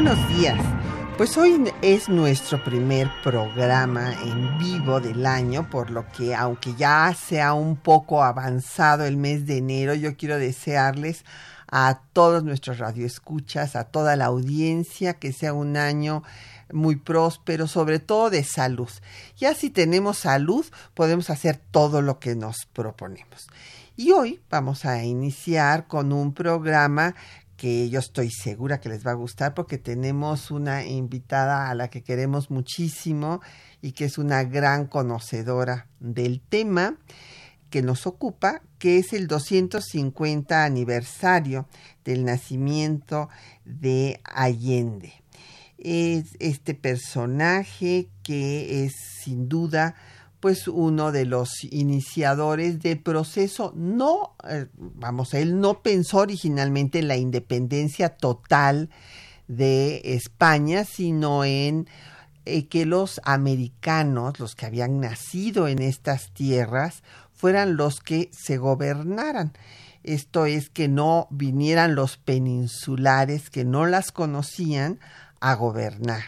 Buenos días. Pues hoy es nuestro primer programa en vivo del año, por lo que aunque ya sea un poco avanzado el mes de enero, yo quiero desearles a todos nuestros radioescuchas, a toda la audiencia, que sea un año muy próspero, sobre todo de salud. Ya si tenemos salud, podemos hacer todo lo que nos proponemos. Y hoy vamos a iniciar con un programa que yo estoy segura que les va a gustar porque tenemos una invitada a la que queremos muchísimo y que es una gran conocedora del tema que nos ocupa, que es el 250 aniversario del nacimiento de Allende. Es este personaje que es sin duda pues uno de los iniciadores del proceso. No eh, vamos él no pensó originalmente en la independencia total de España sino en eh, que los americanos los que habían nacido en estas tierras fueran los que se gobernaran. Esto es que no vinieran los peninsulares que no las conocían a gobernar.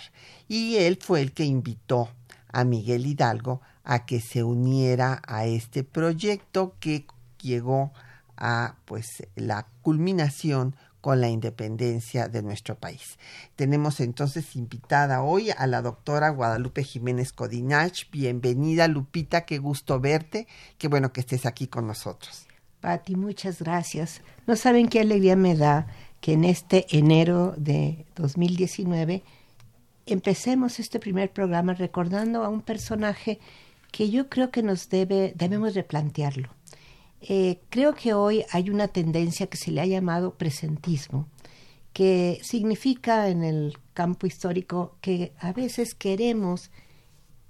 Y él fue el que invitó a Miguel Hidalgo a que se uniera a este proyecto que llegó a pues la culminación con la independencia de nuestro país. Tenemos entonces invitada hoy a la doctora Guadalupe Jiménez Codinach. Bienvenida Lupita, qué gusto verte, qué bueno que estés aquí con nosotros. Pati, muchas gracias. No saben qué alegría me da que en este enero de 2019 empecemos este primer programa recordando a un personaje que yo creo que nos debe, debemos replantearlo. Eh, creo que hoy hay una tendencia que se le ha llamado presentismo, que significa en el campo histórico que a veces queremos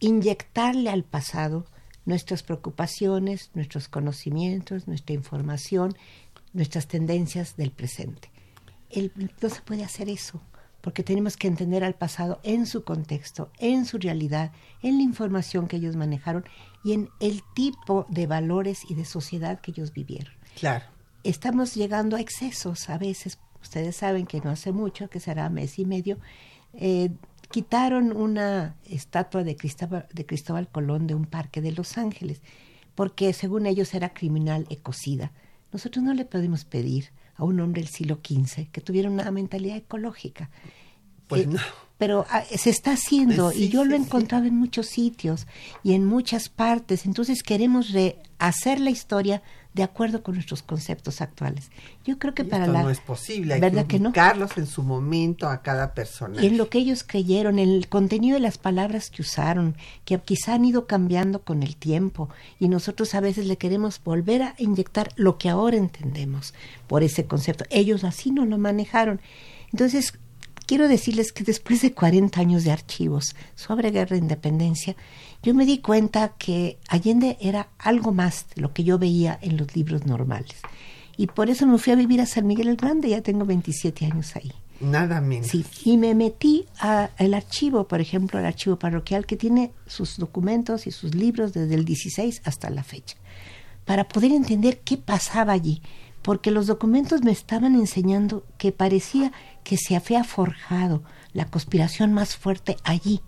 inyectarle al pasado nuestras preocupaciones, nuestros conocimientos, nuestra información, nuestras tendencias del presente. no se puede hacer eso porque tenemos que entender al pasado en su contexto, en su realidad, en la información que ellos manejaron y en el tipo de valores y de sociedad que ellos vivieron. Claro. Estamos llegando a excesos a veces. Ustedes saben que no hace mucho, que será mes y medio, eh, quitaron una estatua de Cristóbal, de Cristóbal Colón de un parque de Los Ángeles, porque según ellos era criminal ecocida. Nosotros no le podemos pedir a un hombre del siglo XV que tuviera una mentalidad ecológica. Pues eh, no. Pero ah, se está haciendo y yo lo he encontrado en muchos sitios y en muchas partes. Entonces queremos rehacer la historia de acuerdo con nuestros conceptos actuales. Yo creo que para la no es posible, hay ¿verdad que, ubicarlos en su momento a cada persona. Y en lo que ellos creyeron, en el contenido de las palabras que usaron, que quizá han ido cambiando con el tiempo y nosotros a veces le queremos volver a inyectar lo que ahora entendemos por ese concepto. Ellos así no lo manejaron. Entonces, quiero decirles que después de 40 años de archivos sobre guerra e independencia, yo me di cuenta que Allende era algo más de lo que yo veía en los libros normales. Y por eso me fui a vivir a San Miguel el Grande, ya tengo 27 años ahí. Nada menos. Sí, y me metí al archivo, por ejemplo, al archivo parroquial que tiene sus documentos y sus libros desde el 16 hasta la fecha, para poder entender qué pasaba allí, porque los documentos me estaban enseñando que parecía que se había forjado la conspiración más fuerte allí,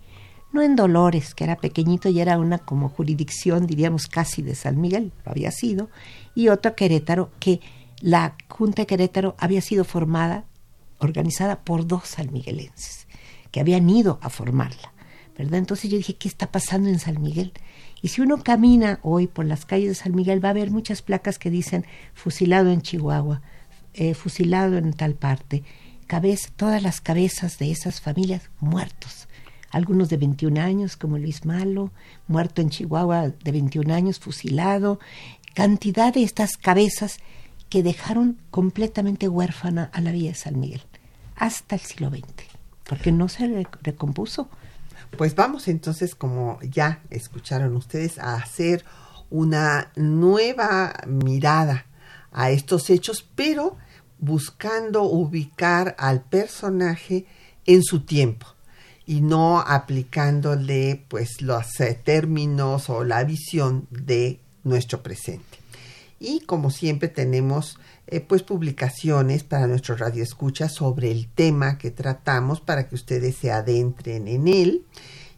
no en Dolores, que era pequeñito y era una como jurisdicción, diríamos casi de San Miguel, lo había sido, y otra Querétaro, que la Junta de Querétaro había sido formada, organizada por dos sanmiguelenses, que habían ido a formarla, ¿verdad? Entonces yo dije, ¿qué está pasando en San Miguel? Y si uno camina hoy por las calles de San Miguel, va a ver muchas placas que dicen fusilado en Chihuahua, eh, fusilado en tal parte, todas las cabezas de esas familias muertos algunos de 21 años, como Luis Malo, muerto en Chihuahua de 21 años, fusilado, cantidad de estas cabezas que dejaron completamente huérfana a la Villa de San Miguel hasta el siglo XX, porque no se recompuso. Pues vamos entonces, como ya escucharon ustedes, a hacer una nueva mirada a estos hechos, pero buscando ubicar al personaje en su tiempo y no aplicándole pues los eh, términos o la visión de nuestro presente. Y como siempre tenemos eh, pues publicaciones para nuestro radio escucha sobre el tema que tratamos para que ustedes se adentren en él.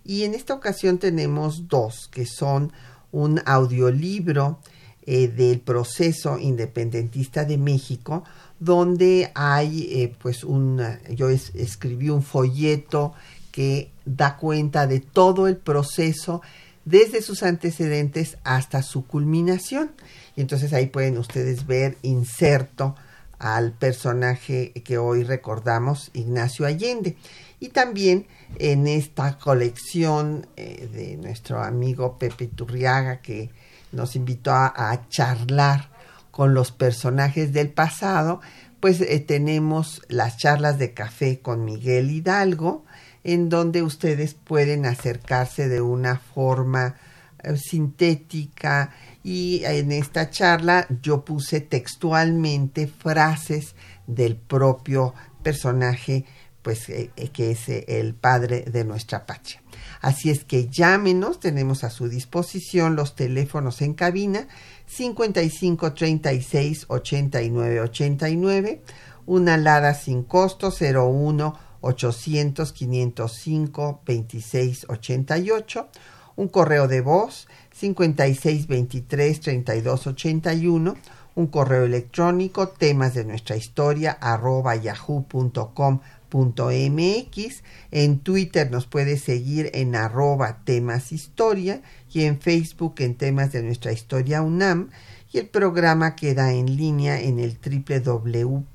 Y en esta ocasión tenemos dos, que son un audiolibro eh, del proceso independentista de México, donde hay eh, pues un, yo escribí un folleto que da cuenta de todo el proceso desde sus antecedentes hasta su culminación. Y entonces ahí pueden ustedes ver inserto al personaje que hoy recordamos, Ignacio Allende. Y también en esta colección eh, de nuestro amigo Pepe Turriaga, que nos invitó a, charlar con los personajes del pasado, pues eh, tenemos las charlas de café con Miguel Hidalgo, en donde ustedes pueden acercarse de una forma eh, sintética y en esta charla yo puse textualmente frases del propio personaje pues eh, que es el padre de nuestra patria. Así es que llámenos, tenemos a su disposición los teléfonos en cabina 55 36 89 89, una alada sin costo 01 800 505 26 88, un correo de voz 56 23 32 81, un correo electrónico temas de nuestra historia arroba yahoo.com mx. En Twitter nos puede seguir en arroba temas historia en Facebook en temas de nuestra historia UNAM. Y el programa queda en línea en el www.radio.unam.mx.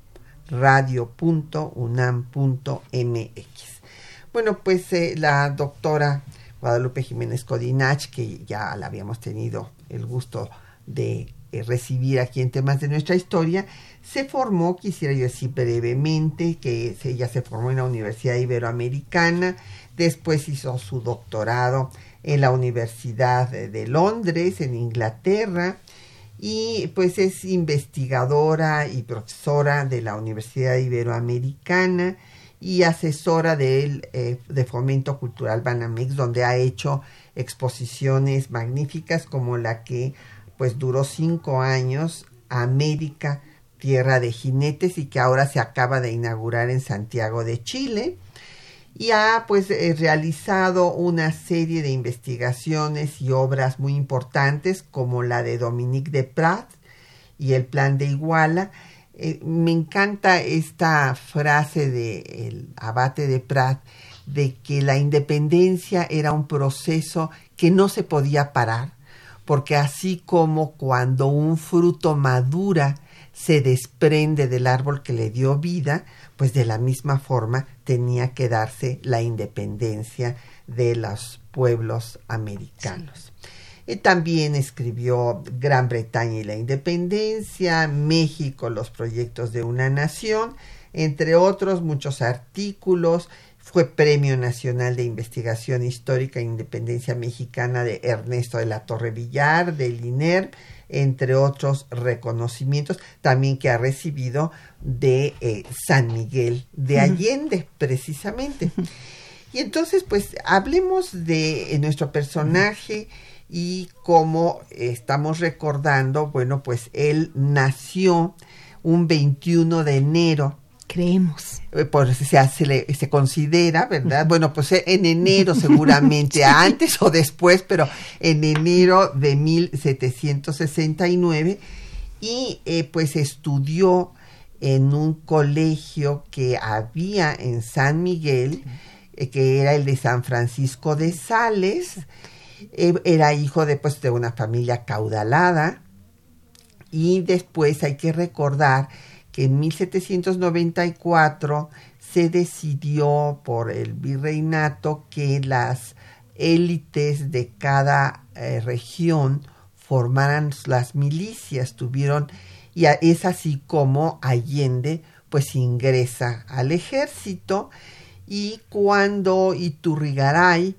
Bueno, pues eh, la doctora Guadalupe Jiménez Codinach, que ya la habíamos tenido el gusto de eh, recibir aquí en temas de nuestra historia, se formó, quisiera yo decir brevemente, que ella se formó en la Universidad Iberoamericana, después hizo su doctorado en la Universidad de Londres, en Inglaterra, y pues es investigadora y profesora de la Universidad Iberoamericana y asesora del, eh, de Fomento Cultural Banamex, donde ha hecho exposiciones magníficas como la que pues duró cinco años, América Tierra de Jinetes y que ahora se acaba de inaugurar en Santiago de Chile y ha pues eh, realizado una serie de investigaciones y obras muy importantes como la de Dominique de Prat y el plan de Iguala. Eh, me encanta esta frase del abate de Prat de que la independencia era un proceso que no se podía parar, porque así como cuando un fruto madura se desprende del árbol que le dio vida, pues de la misma forma tenía que darse la independencia de los pueblos americanos. Y también escribió Gran Bretaña y la independencia, México, los proyectos de una nación, entre otros muchos artículos. Fue Premio Nacional de Investigación Histórica e Independencia Mexicana de Ernesto de la Torre Villar, del INER, entre otros reconocimientos también que ha recibido de eh, San Miguel de Allende, precisamente. Y entonces, pues, hablemos de nuestro personaje y cómo estamos recordando, bueno, pues él nació un 21 de enero creemos. Eh, pues se, se, se considera, ¿verdad? Bueno, pues eh, en enero seguramente, antes o después, pero en enero de 1769 y eh, pues estudió en un colegio que había en San Miguel, que era el de San Francisco de Sales, era hijo de, pues, de una familia caudalada y después hay que recordar que en 1794 se decidió por el virreinato que las élites de cada eh, región formaran las milicias, tuvieron, y es así como Allende pues ingresa al ejército y cuando Iturrigaray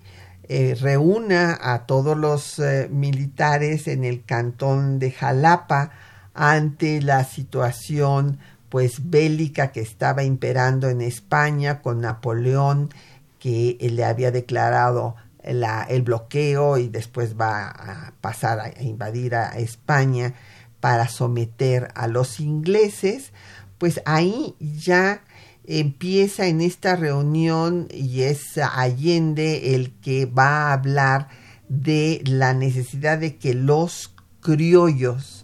eh, reúna a todos los eh, militares en el cantón de Jalapa ante la situación pues bélica que estaba imperando en España con Napoleón que le había declarado el bloqueo y después va a pasar a, invadir a España para someter a los ingleses, pues ahí ya empieza en esta reunión y es Allende el que va a hablar de la necesidad de que los criollos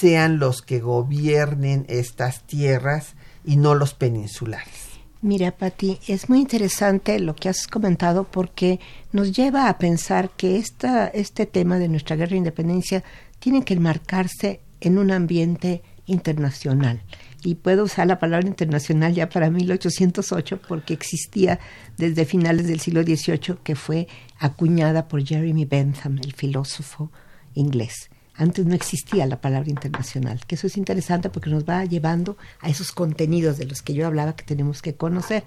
sean los que gobiernen estas tierras y no los peninsulares. Mira, Patti, es muy interesante lo que has comentado porque nos lleva a pensar que esta, este tema de nuestra guerra de independencia tiene que enmarcarse en un ambiente internacional. Y puedo usar la palabra internacional ya para 1808 porque existía desde finales del siglo XVIII que fue acuñada por Jeremy Bentham, el filósofo inglés. Antes no existía la palabra internacional, que eso es interesante porque nos va llevando a esos contenidos de los que yo hablaba que tenemos que conocer.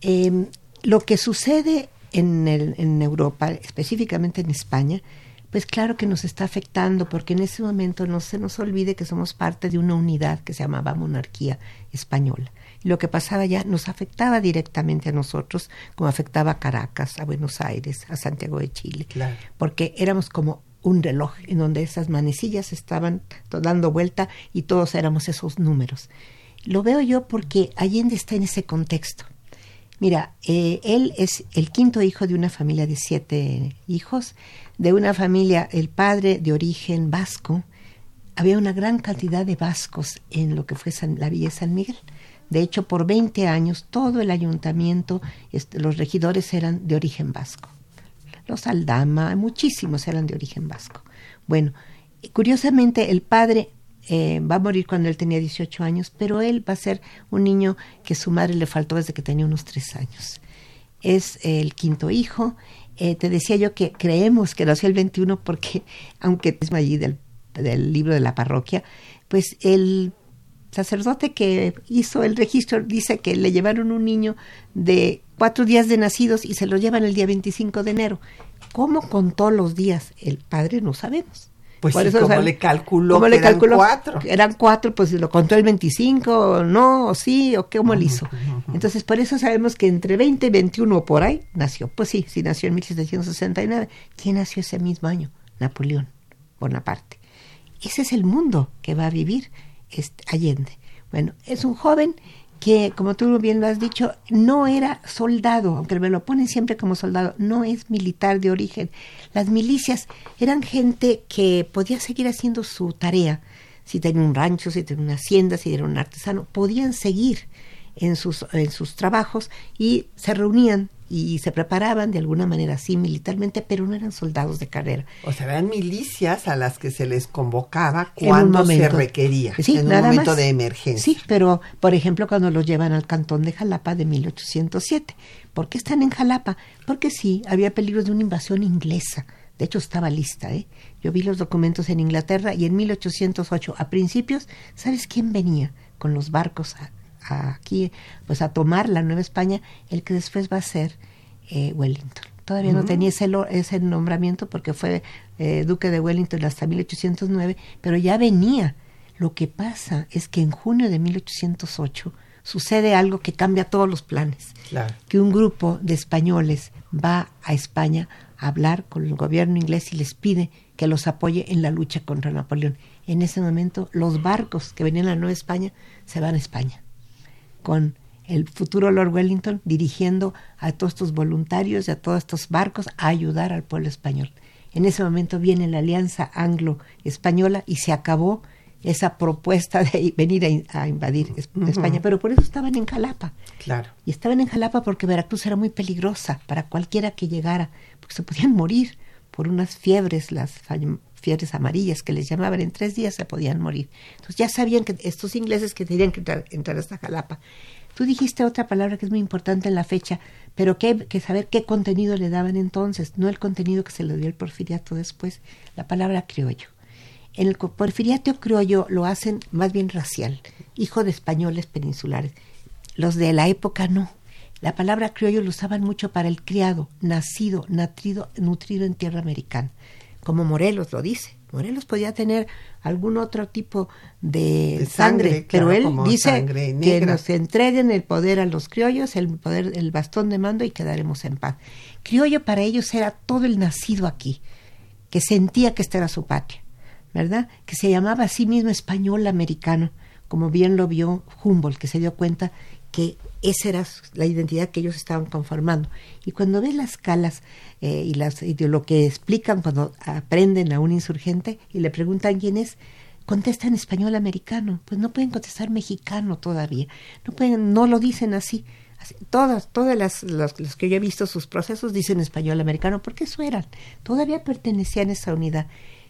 Em, lo que sucede en, en Europa, específicamente en España, pues claro que nos está afectando porque en ese momento no se nos olvide que somos parte de una unidad que se llamaba monarquía española. Y lo que pasaba ya nos afectaba directamente a nosotros, como afectaba a Caracas, a Buenos Aires, a Santiago de Chile, porque éramos como un reloj en donde esas manecillas estaban dando vuelta y todos éramos esos números. Lo veo yo porque Allende está en ese contexto. Mira, eh, él es el quinto hijo de una familia de siete hijos, de una familia, el padre de origen vasco. Había una gran cantidad de vascos en lo que fue la Villa San Miguel. De hecho, por 20 años todo el ayuntamiento, este, los regidores eran de origen vasco los Aldama, muchísimos eran de origen vasco. Bueno, curiosamente el padre eh, va a morir cuando él tenía 18 años, pero él va a ser un niño que su madre le faltó desde que tenía unos tres años. Es el quinto hijo. Eh, te decía yo que creemos que nació el 21 porque, aunque es allí del libro de la parroquia, pues el sacerdote que hizo el registro dice que le llevaron un niño de cuatro días de nacidos y se lo llevan el día 25 de enero. ¿Cómo contó los días? El padre no sabemos. Pues Por eso, ¿cómo le calculó que eran cuatro? Eran cuatro, pues lo contó el 25, no, o sí, o qué, cómo lo hizo. Entonces, por eso sabemos que entre 20 y 21 por ahí nació. Pues sí, sí nació en 1769. ¿Quién nació ese mismo año? Napoleón Bonaparte. Ese es el mundo que va a vivir este, Allende. Bueno, es un joven que, como tú bien lo has dicho, no era soldado, aunque me lo ponen siempre como soldado, no es militar de origen. Las milicias eran gente que podía seguir haciendo su tarea. Si tenía un rancho, si tenía una hacienda, si era un artesano, podían seguir en sus, en sus trabajos y se reunían y se preparaban de alguna manera así militarmente, pero no eran soldados de carrera. O sea, eran milicias a las que se les convocaba cuando se requería, en un momento de emergencia. Sí, pero por ejemplo cuando los llevan al cantón de Jalapa de 1807. ¿Por qué están en Jalapa? Porque sí, había peligro de una invasión inglesa. De hecho, estaba lista. ¿eh? Yo vi los documentos en Inglaterra y en 1808, a principios, ¿sabes quién venía con los barcos a, aquí, pues a tomar la Nueva España, el que después va a ser eh, Wellington. Todavía no tenía ese, ese nombramiento porque fue eh, duque de Wellington hasta 1809, pero ya venía. Lo que pasa es que en junio de 1808 sucede algo que cambia todos los planes. Que un grupo de españoles va a España a hablar con el gobierno inglés y les pide que los apoye en la lucha contra Napoleón. En ese momento, los barcos que venían a la Nueva España se van a España con el futuro Lord Wellington dirigiendo a todos estos voluntarios y a todos estos barcos a ayudar al pueblo español. En ese momento viene la alianza anglo-española y se acabó esa propuesta de venir a, invadir España, pero por eso estaban en Jalapa. Claro. Y estaban en Jalapa porque Veracruz era muy peligrosa para cualquiera que llegara, porque se podían morir por unas fiebres, las fiebres amarillas que les llamaban, en tres días se podían morir. Entonces ya sabían que estos ingleses que tenían que entrar, hasta Jalapa. Tú dijiste otra palabra que es muy importante en la fecha, pero que hay que saber qué contenido le daban entonces, no el contenido que se le dio el porfiriato después, la palabra criollo. En el porfiriato criollo lo hacen más bien racial, hijo de españoles peninsulares. Los de la época no. La palabra criollo lo usaban mucho para el criado, nacido, natrido, nutrido en tierra americana, como Morelos lo dice. Morelos podía tener algún otro tipo de, De sangre, sangre, pero claro, él dice que nos entreguen el poder a los criollos, el poder, el bastón de mando y quedaremos en paz. Criollo para ellos era todo el nacido aquí, que sentía que esta era su patria, ¿verdad? Que se llamaba a sí mismo español americano, como bien lo vio Humboldt, que se dio cuenta que esa era la identidad que ellos estaban conformando. Y cuando ves las escalas eh, y, las, y lo que explican cuando aprenden a un insurgente y le preguntan quién es, contestan español americano. Pues no pueden contestar mexicano todavía. No, pueden, no lo dicen así. Todas, todas las que yo he visto sus procesos dicen español americano, porque eso eran. Todavía pertenecían a esa unidad.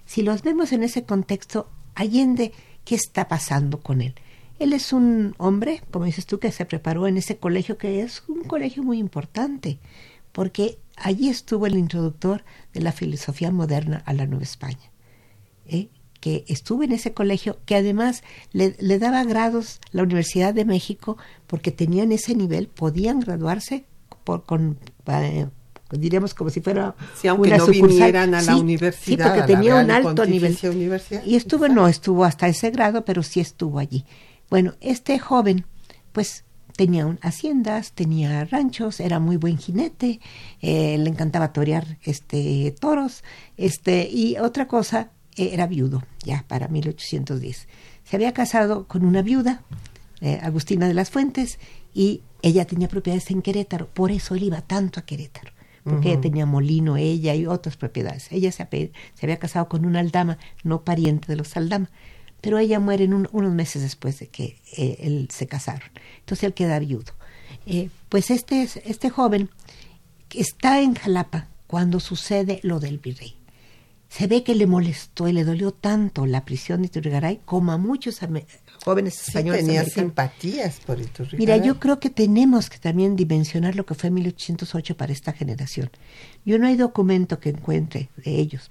Si los vemos en ese contexto, Allende, ¿qué está pasando con él? Él es un hombre, como dices tú, que se preparó en ese colegio que es un colegio muy importante, porque allí estuvo el introductor de la filosofía moderna a la Nueva España, ¿eh? que estuvo en ese colegio, que además le, le, daba grados la Universidad de México, porque tenían ese nivel, podían graduarse por, con... Eh, diríamos como si fuera sí, aunque una no sucursal. vinieran a la sí, universidad sí, porque tenía un alto nivel y estuvo no estuvo hasta ese grado pero sí estuvo allí bueno este joven pues tenía un, haciendas tenía ranchos era muy buen jinete eh, le encantaba torear este toros este y otra cosa eh, era viudo ya para 1810 se había casado con una viuda eh, Agustina de las Fuentes y ella tenía propiedades en Querétaro por eso él iba tanto a Querétaro porque uh -huh. tenía molino ella y otras propiedades. Ella se, se, había casado con una aldama, no pariente de los aldama, pero ella muere en un, unos meses después de que eh, él se casaron. Entonces él queda viudo. Eh, pues este, este joven está en Jalapa cuando sucede lo del virrey. Se ve que le molestó y le dolió tanto la prisión de Iturrigaray como a muchos jóvenes españoles. Sí, tenía americanos. simpatías por Iturrigaray. Mira, yo creo que tenemos que también dimensionar lo que fue 1808 para esta generación. Yo no hay documento que encuentre de ellos,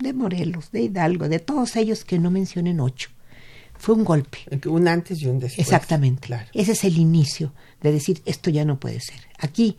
de Morelos, de Hidalgo, de todos ellos que no mencionen ocho. Fue un golpe. Un antes y un después. Exactamente. Claro. Ese es el inicio de decir, esto ya no puede ser. Aquí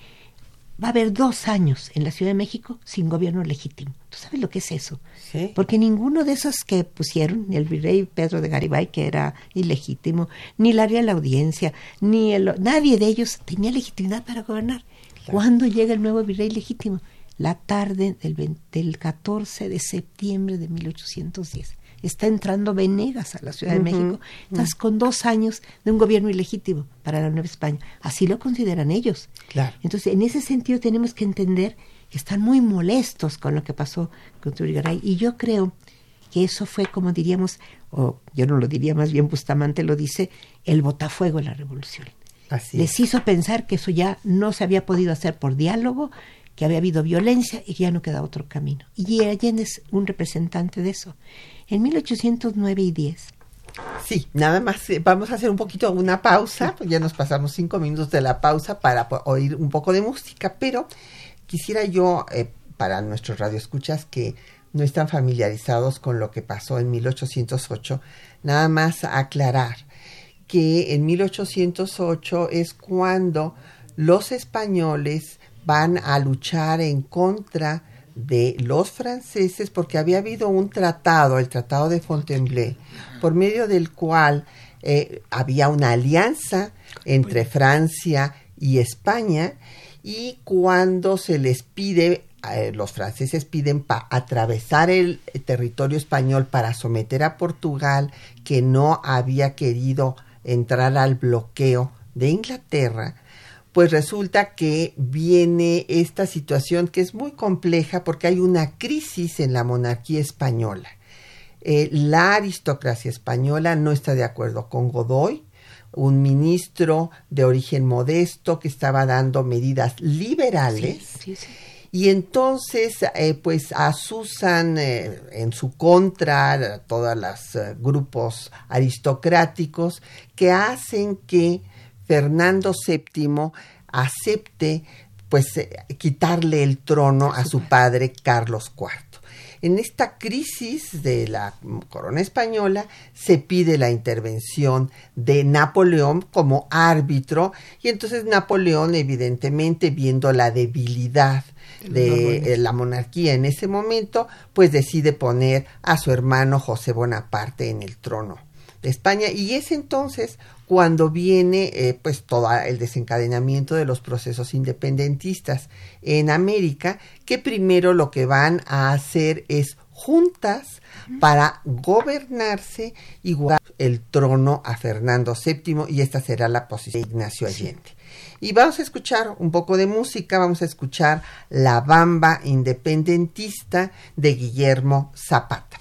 va a haber dos años en la Ciudad de México sin gobierno legítimo. ¿Tú sabes lo que es eso? Sí. Porque ninguno de esos que pusieron, ni el virrey Pedro de Garibay, que era ilegítimo, ni la Real Audiencia, ni el, nadie de ellos tenía legitimidad para gobernar. Claro. ¿Cuándo llega el nuevo virrey legítimo? La tarde del, 20, del 14 de septiembre de 1810 está entrando Venegas a la Ciudad de uh -huh, México. Estás uh -huh. con dos años de un gobierno ilegítimo para la Nueva España. Así lo consideran ellos. Claro. Entonces, en ese sentido tenemos que entender que están muy molestos con lo que pasó con Turigaray. Y yo creo que eso fue, como diríamos, o yo no lo diría, más bien Bustamante lo dice, el botafuego de la revolución. Así Les hizo pensar que eso ya no se había podido hacer por diálogo, había habido violencia y que ya no queda otro camino. Y Allende es un representante de eso. En 1809 y 10. Sí, nada más eh, vamos a hacer un poquito una pausa, pues ya nos pasamos cinco minutos de la pausa para oír un poco de música, pero quisiera yo, eh, para nuestros radioescuchas que no están familiarizados con lo que pasó en 1808, nada más aclarar que en 1808 es cuando los españoles van a luchar en contra de los franceses porque había habido un tratado, el Tratado de Fontainebleau, por medio del cual eh, había una alianza entre Francia y España y cuando se les pide, eh, los franceses piden para atravesar el territorio español para someter a Portugal, que no había querido entrar al bloqueo de Inglaterra, pues resulta que viene esta situación que es muy compleja porque hay una crisis en la monarquía española. Eh, la aristocracia española no está de acuerdo con Godoy, un ministro de origen modesto que estaba dando medidas liberales. Sí, sí, sí. Y entonces, eh, pues asusan eh, en su contra todos los grupos aristocráticos que hacen que Fernando VII acepte pues eh, quitarle el trono a su padre Carlos IV. En esta crisis de la corona española se pide la intervención de Napoleón como árbitro y entonces Napoleón evidentemente viendo la debilidad de la monarquía en ese momento, pues decide poner a su hermano José Bonaparte en el trono de España. Y es entonces cuando viene eh, pues todo el desencadenamiento de los procesos independentistas en América que primero lo que van a hacer es juntas para gobernarse y guardar el trono a Fernando VII y esta será la posición de Ignacio Allende. Y vamos a escuchar un poco de música, vamos a escuchar La Bamba Independentista de Guillermo Zapata.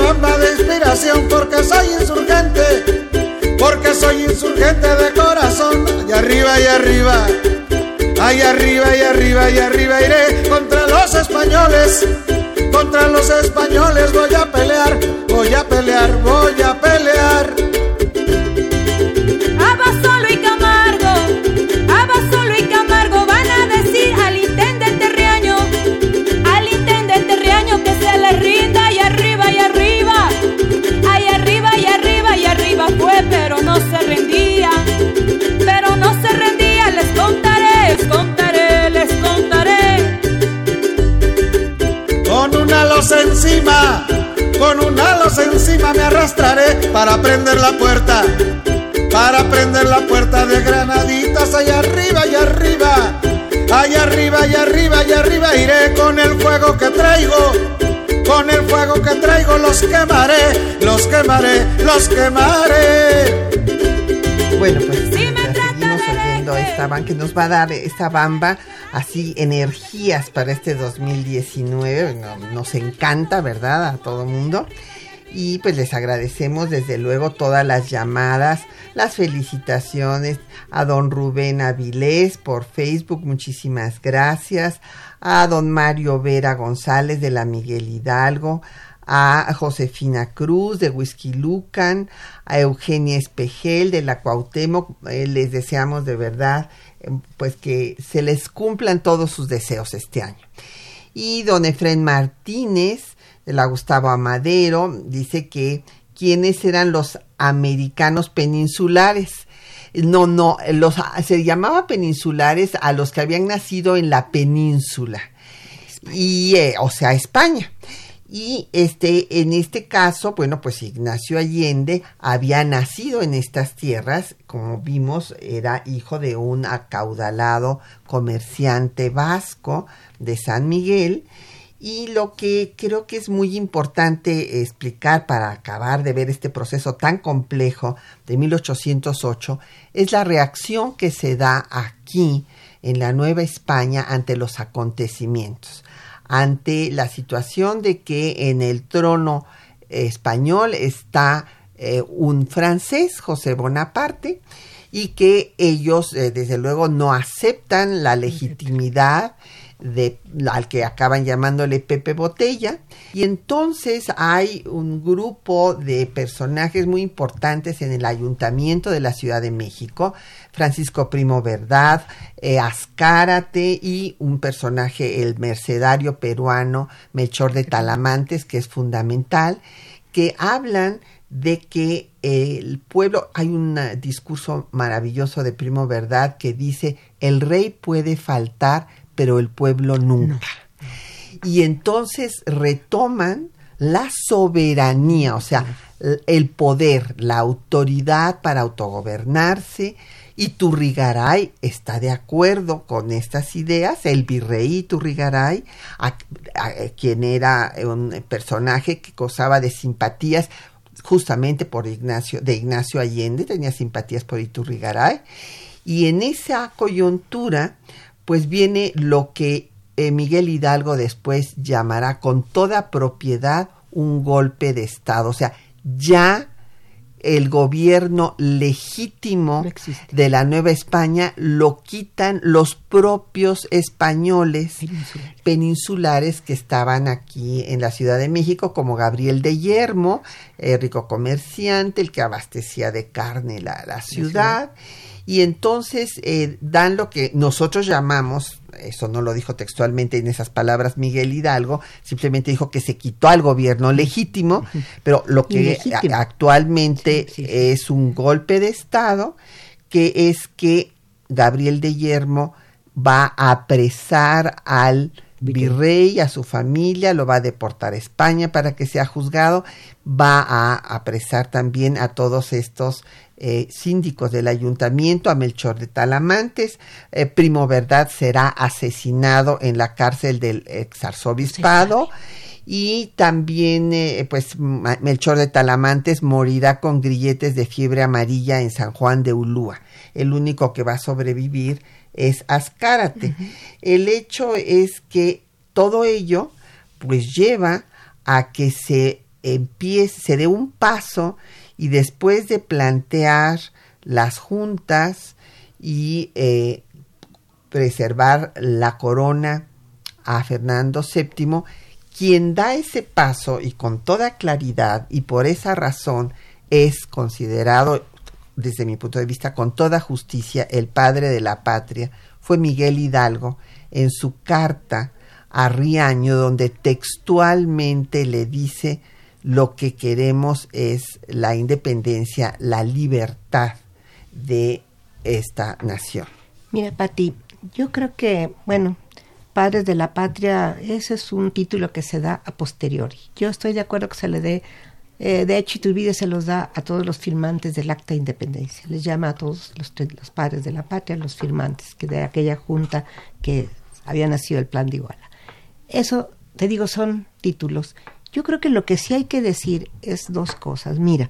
porque soy insurgente. Porque soy insurgente de corazón. Allá arriba y arriba. Allá arriba y arriba y arriba iré contra los españoles. Contra los españoles voy a pelear. Voy a pelear, voy a pelear. Con una losa encima me arrastraré para prender la puerta, para prender la puerta de granaditas allá arriba y arriba, allá arriba y arriba y arriba iré con el fuego que traigo, con el fuego que traigo los quemaré, los quemaré, los quemaré. Bueno, pues seguimos oyendo esta banda que nos va a dar esta bamba así energías para este 2019. nos encanta, ¿verdad? A todo mundo. Y pues les agradecemos desde luego todas las llamadas, las felicitaciones a don Rubén Avilés por Facebook, muchísimas gracias. A don Mario Vera González de la Miguel Hidalgo, a Josefina Cruz de Whisky Lucan, a Eugenia Espejel de la Cuauhtémoc. Eh, les deseamos de verdad pues que se les cumplan todos sus deseos este año. Y don Efren Martínez, de la Gustavo Amadero, dice que quiénes eran los americanos peninsulares. No, no, los, se llamaba peninsulares a los que habían nacido en la península. Y, eh, o sea, España. Y este, en este caso, bueno, pues Ignacio Allende había nacido en estas tierras, como vimos, era hijo de un acaudalado comerciante vasco de San Miguel. Y lo que creo que es muy importante explicar para acabar de ver este proceso tan complejo de 1808 es la reacción que se da aquí en la Nueva España ante los acontecimientos ante la situación de que en el trono español está eh, un francés, José Bonaparte, y que ellos, eh, desde luego, no aceptan la legitimidad al que acaban llamándole Pepe Botella. Y entonces hay un grupo de personajes muy importantes en el ayuntamiento de la Ciudad de México, Francisco Primo Verdad, eh, Azcárate y un personaje, el mercedario peruano Melchor de Talamantes, que es fundamental, que hablan de que el pueblo, hay un discurso maravilloso de Primo Verdad que dice, el rey puede faltar, pero el pueblo nunca. Y entonces retoman la soberanía, o sea, el poder, la autoridad para autogobernarse. Iturrigaray está de acuerdo con estas ideas, el virrey Iturrigaray, quien era un personaje que gozaba de simpatías justamente por Ignacio, de Ignacio Allende, tenía simpatías por Iturrigaray, y en esa coyuntura, pues viene lo que eh, Miguel Hidalgo después llamará con toda propiedad un golpe de Estado. O sea, ya el gobierno legítimo de la Nueva España lo quitan los propios españoles peninsulares. que estaban aquí en la Ciudad de México, como Gabriel de Yermo, eh, rico comerciante, el que abastecía de carne la, ciudad. Y entonces eh, dan lo que nosotros llamamos eso no lo dijo textualmente en esas palabras Miguel Hidalgo, simplemente dijo que se quitó al gobierno legítimo, pero lo que actualmente es un golpe de Estado, que es que Gabriel de Yermo va a apresar al virrey, a su familia, lo va a deportar a España para que sea juzgado, va a apresar también a todos estos eh, síndicos del ayuntamiento, a Melchor de Talamantes. Eh, Primo Verdad será asesinado en la cárcel del exarzobispado. y también, eh, pues, Melchor de Talamantes morirá con grilletes de fiebre amarilla en San Juan de Ulúa. El único que va a sobrevivir es Azcárate. El hecho es que todo ello, pues, lleva a que se empiece, se dé un paso y después de plantear las juntas y eh, preservar la corona a Fernando VII, quien da ese paso y con toda claridad y por esa razón es considerado desde mi punto de vista con toda justicia el padre de la patria fue Miguel Hidalgo en su carta a Riaño donde textualmente le dice lo que queremos es la independencia, la libertad de esta nación. Mira, Pati, yo creo que, bueno, Padres de la Patria, ese es un título que se da a posteriori. Yo estoy de acuerdo que se le dé, eh, de hecho, Iturbide se los da a todos los firmantes del Acta de Independencia. Les llama a todos los, Padres de la Patria, los firmantes, que de aquella junta que había nacido el Plan de Iguala. Eso, te digo, son títulos yo creo que lo que sí hay que decir es dos cosas. Mira,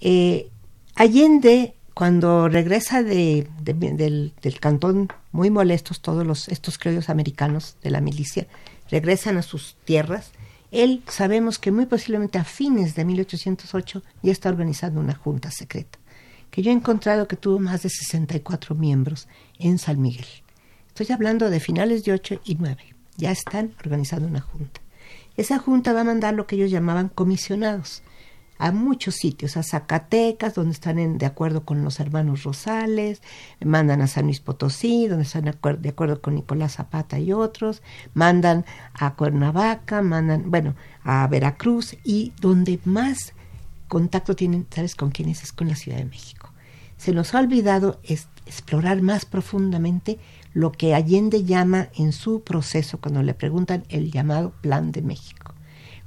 eh, Allende, cuando regresa de, del, cantón, muy molestos todos los, estos criollos americanos de la milicia, regresan a sus tierras. Él sabemos que muy posiblemente a fines de 1808 ya está organizando una junta secreta, que yo he encontrado que tuvo más de 64 miembros en San Miguel. Estoy hablando de finales de 8 y 9. Ya están organizando una junta. Esa junta va a mandar lo que ellos llamaban comisionados a muchos sitios, a Zacatecas, donde están de acuerdo con los hermanos Rosales, mandan a San Luis Potosí, donde están de acuerdo, con Nicolás Zapata y otros, mandan a Cuernavaca, mandan, bueno, a Veracruz y donde más contacto tienen, ¿sabes con quiénes? Es con la Ciudad de México. Se nos ha olvidado explorar más profundamente lo que Allende llama en su proceso, cuando le preguntan el llamado Plan de México.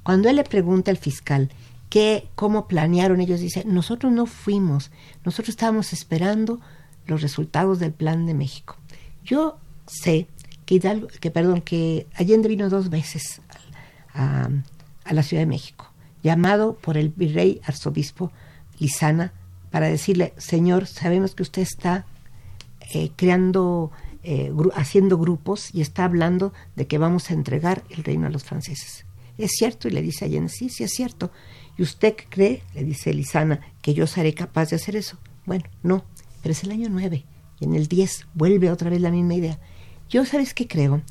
Cuando él le pregunta al fiscal qué, cómo planearon, ellos dicen, nosotros no fuimos, nosotros estábamos esperando los resultados del Plan de México. Yo sé que que perdón, que Allende vino dos veces a, la Ciudad de México, llamado por el virrey arzobispo Lizana para decirle, señor, sabemos que usted está eh, creando eh, haciendo grupos y está hablando de que vamos a entregar el reino a los franceses. ¿Es cierto? Y le dice a Allende, sí, sí es cierto. ¿Y usted cree, le dice Elisana, que yo seré capaz de hacer eso? Bueno, no, pero es el año 9 y en el 10 vuelve otra vez la misma idea. Yo, ¿sabes qué creo?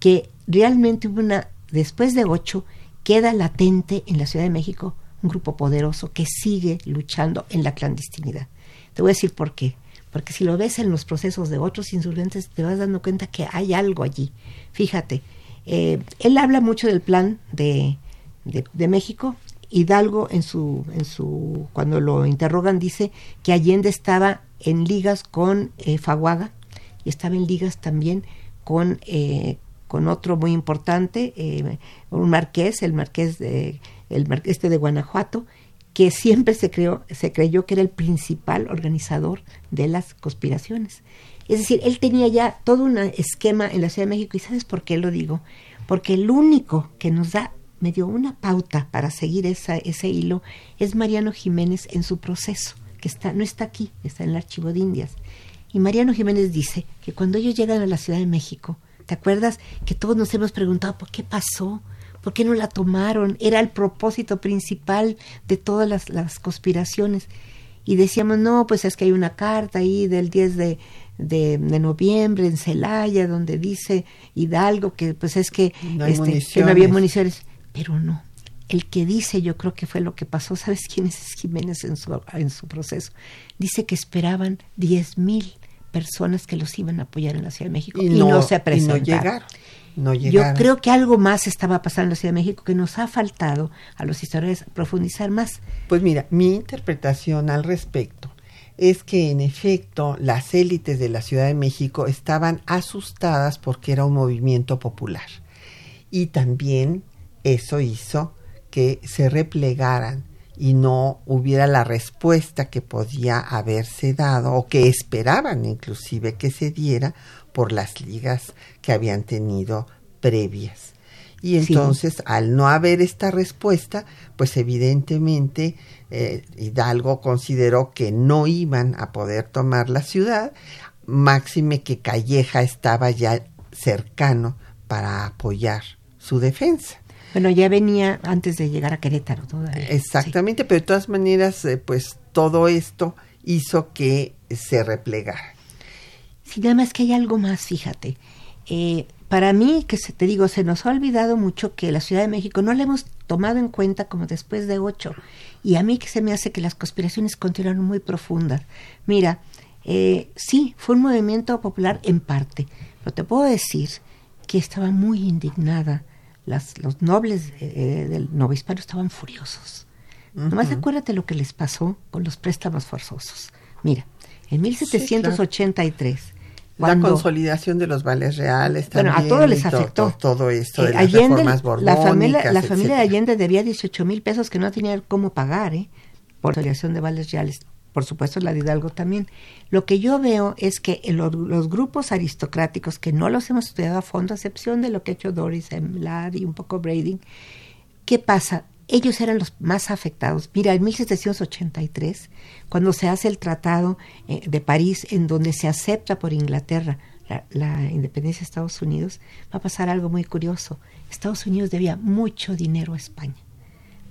Que realmente hubo una, después de 8, queda latente en la Ciudad de México un grupo poderoso que sigue luchando en la clandestinidad. Te voy a decir por qué porque si lo ves en los procesos de otros insurgentes te vas dando cuenta que hay algo allí. Fíjate, eh, él habla mucho del plan de, de, México. Hidalgo en su, en su, cuando lo interrogan dice que Allende estaba en ligas con eh, Faguaga y estaba en ligas también con, eh, con otro muy importante, un marqués, el marqués de, el este de Guanajuato, que siempre se, creó, se creyó que era el principal organizador de las conspiraciones. Es decir, él tenía ya todo un esquema en la Ciudad de México. ¿Y sabes por qué lo digo? Porque el único que nos da, me dio una pauta para seguir esa, ese hilo, es Mariano Jiménez en su proceso, que está, no está aquí, está en el archivo de Indias. Y Mariano Jiménez dice que cuando ellos llegan a la Ciudad de México, ¿te acuerdas que todos nos hemos preguntado por qué pasó? ¿Por qué no la tomaron? Era el propósito principal de todas las, las conspiraciones. Y decíamos, no, pues es que hay una carta ahí del 10 de, de, noviembre en Celaya donde dice Hidalgo que pues es que no, este, que no había municiones. Pero no, el que dice, yo creo que fue lo que pasó, ¿sabes quién es Jiménez en su, en su proceso? Dice que esperaban diez mil personas que los iban a apoyar en la Ciudad de México y, no, se presentaron. no llegaron. No Yo creo que algo más estaba pasando en la Ciudad de México que nos ha faltado a los historiadores profundizar más. Pues mira, mi interpretación al respecto es que en efecto las élites de la Ciudad de México estaban asustadas porque era un movimiento popular. Y también eso hizo que se replegaran y no hubiera la respuesta que podía haberse dado o que esperaban inclusive que se diera por las ligas que habían tenido previas. Y entonces, al no haber esta respuesta, pues evidentemente eh, Hidalgo consideró que no iban a poder tomar la ciudad, máxime que Calleja estaba ya cercano para apoyar su defensa. Bueno, ya venía antes de llegar a Querétaro. Exactamente, pero de todas maneras, eh, pues todo esto hizo que se replegara. Sí, nada más que hay algo más, fíjate. Eh, para mí, que se, te digo, se nos ha olvidado mucho que la Ciudad de México no la hemos tomado en cuenta como después de ocho. Y a mí que se me hace que las conspiraciones continuaron muy profundas. Mira, eh, sí, fue un movimiento popular en parte, pero te puedo decir que estaba muy indignada las, los nobles eh, eh, del novispado estaban furiosos. Nomás acuérdate lo que les pasó con los préstamos forzosos. Mira, en 1783, la consolidación de los vales reales también. Bueno, a todos les afectó. Todo, esto de eh, las reformas la familia, la familia de Allende debía 18 mil pesos que no tenía cómo pagar, ¿eh? Por consolidación de vales reales por supuesto la de Hidalgo también. Lo que yo veo es que los, grupos aristocráticos, que no los hemos estudiado a fondo, a excepción de lo que ha hecho Doris Emlad y un poco Brading, ¿qué pasa? Ellos eran los más afectados. Mira, en 1783, cuando se hace el Tratado eh, de París, en donde se acepta por Inglaterra la, la, independencia de Estados Unidos, va a pasar algo muy curioso. Estados Unidos debía mucho dinero a España